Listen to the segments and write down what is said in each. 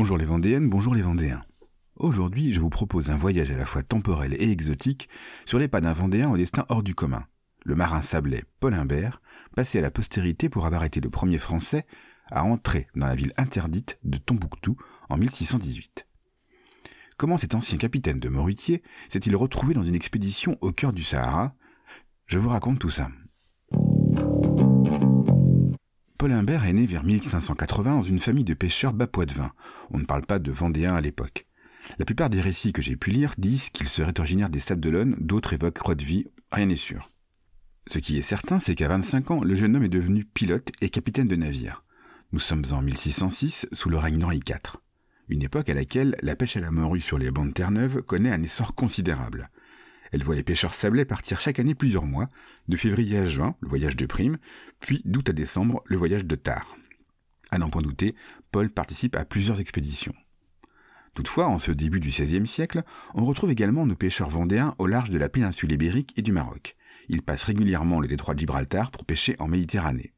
Bonjour les Vendéennes, bonjour les Vendéens. Aujourd'hui, je vous propose un voyage à la fois temporel et exotique sur les pas d'un Vendéen au destin hors du commun. Le marin sablé Paul Imbert, passé à la postérité pour avoir été le premier Français à entrer dans la ville interdite de Tombouctou en 1618. Comment cet ancien capitaine de Morutier s'est-il retrouvé dans une expédition au cœur du Sahara? Je vous raconte tout ça. Paul Imbert est né vers 1580 dans une famille de pêcheurs bas vin. On ne parle pas de Vendéens à l'époque. La plupart des récits que j'ai pu lire disent qu'il serait originaire des Sables d'Olonne, d'autres évoquent Rodevie, rien n'est sûr. Ce qui est certain, c'est qu'à 25 ans, le jeune homme est devenu pilote et capitaine de navire. Nous sommes en 1606, sous le règne d'Henri IV. Une époque à laquelle la pêche à la morue sur les bancs de Terre-Neuve connaît un essor considérable. Elle voit les pêcheurs sablés partir chaque année plusieurs mois, de février à juin, le voyage de prime, puis d'août à décembre, le voyage de tard. À n'en point douter, Paul participe à plusieurs expéditions. Toutefois, en ce début du XVIe siècle, on retrouve également nos pêcheurs vendéens au large de la péninsule ibérique et du Maroc. Ils passent régulièrement le détroit de Gibraltar pour pêcher en Méditerranée.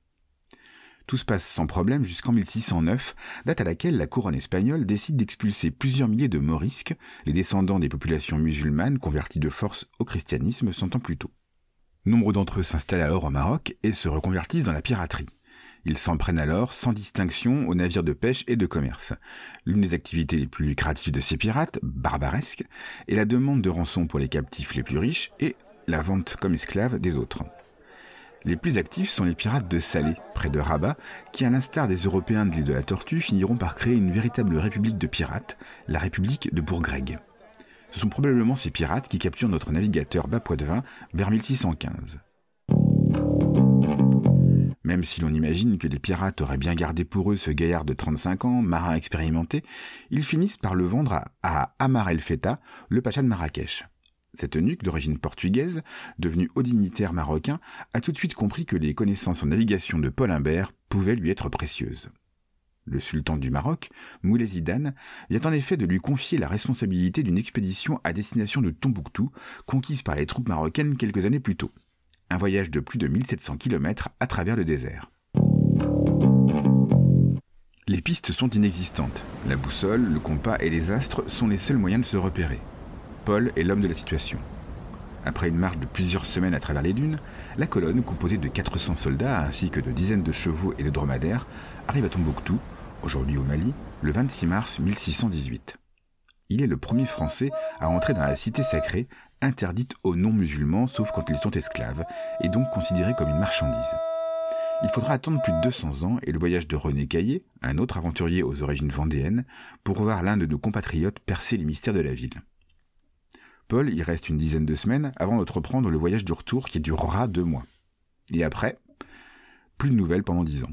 Tout se passe sans problème jusqu'en 1609, date à laquelle la couronne espagnole décide d'expulser plusieurs milliers de morisques, les descendants des populations musulmanes converties de force au christianisme cent ans plus tôt. Nombre d'entre eux s'installent alors au Maroc et se reconvertissent dans la piraterie. Ils s'en prennent alors sans distinction aux navires de pêche et de commerce. L'une des activités les plus lucratives de ces pirates, barbaresques, est la demande de rançon pour les captifs les plus riches et la vente comme esclaves des autres. Les plus actifs sont les pirates de Salé, près de Rabat, qui, à l'instar des Européens de l'île de la Tortue, finiront par créer une véritable république de pirates, la République de Bourgreg. Ce sont probablement ces pirates qui capturent notre navigateur Bapoitevin vers 1615. Même si l'on imagine que les pirates auraient bien gardé pour eux ce gaillard de 35 ans, marin expérimenté, ils finissent par le vendre à, à Amar el Feta, le pacha de Marrakech. Cet eunuque d'origine portugaise, devenu haut dignitaire marocain, a tout de suite compris que les connaissances en navigation de Paul Imbert pouvaient lui être précieuses. Le sultan du Maroc, Moulay Zidane, vient en effet de lui confier la responsabilité d'une expédition à destination de Tombouctou, conquise par les troupes marocaines quelques années plus tôt. Un voyage de plus de 1700 km à travers le désert. Les pistes sont inexistantes. La boussole, le compas et les astres sont les seuls moyens de se repérer. Paul est l'homme de la situation. Après une marche de plusieurs semaines à travers les dunes, la colonne, composée de 400 soldats ainsi que de dizaines de chevaux et de dromadaires, arrive à Tombouctou, aujourd'hui au Mali, le 26 mars 1618. Il est le premier Français à entrer dans la cité sacrée, interdite aux non-musulmans sauf quand ils sont esclaves, et donc considérée comme une marchandise. Il faudra attendre plus de 200 ans et le voyage de René Caillé, un autre aventurier aux origines vendéennes, pour voir l'un de nos compatriotes percer les mystères de la ville. Paul y reste une dizaine de semaines avant d'entreprendre le voyage du retour qui durera deux mois. Et après, plus de nouvelles pendant dix ans.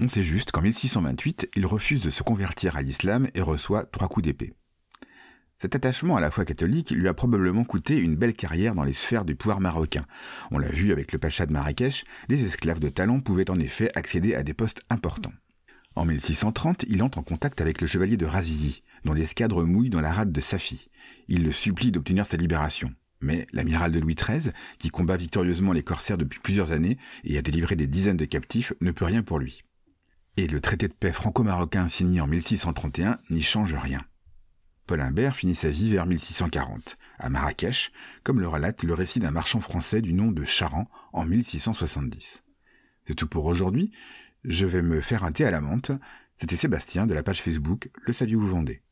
On sait juste qu'en 1628, il refuse de se convertir à l'islam et reçoit trois coups d'épée. Cet attachement à la foi catholique lui a probablement coûté une belle carrière dans les sphères du pouvoir marocain. On l'a vu avec le pacha de Marrakech, les esclaves de talent pouvaient en effet accéder à des postes importants. En 1630, il entre en contact avec le chevalier de Razilly, dont l'escadre mouille dans la rade de Safi. Il le supplie d'obtenir sa libération. Mais l'amiral de Louis XIII, qui combat victorieusement les corsaires depuis plusieurs années et a délivré des dizaines de captifs, ne peut rien pour lui. Et le traité de paix franco-marocain signé en 1631 n'y change rien. Paul Imbert finit sa vie vers 1640, à Marrakech, comme le relate le récit d'un marchand français du nom de Charan en 1670. C'est tout pour aujourd'hui. Je vais me faire un thé à la menthe. C'était Sébastien de la page Facebook Le Saviez vous vendez.